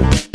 Bye.